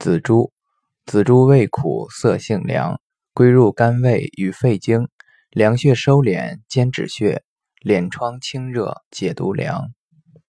紫珠紫珠味苦，色性凉，归入肝胃与肺经，凉血收敛兼止血，敛疮清热解毒凉。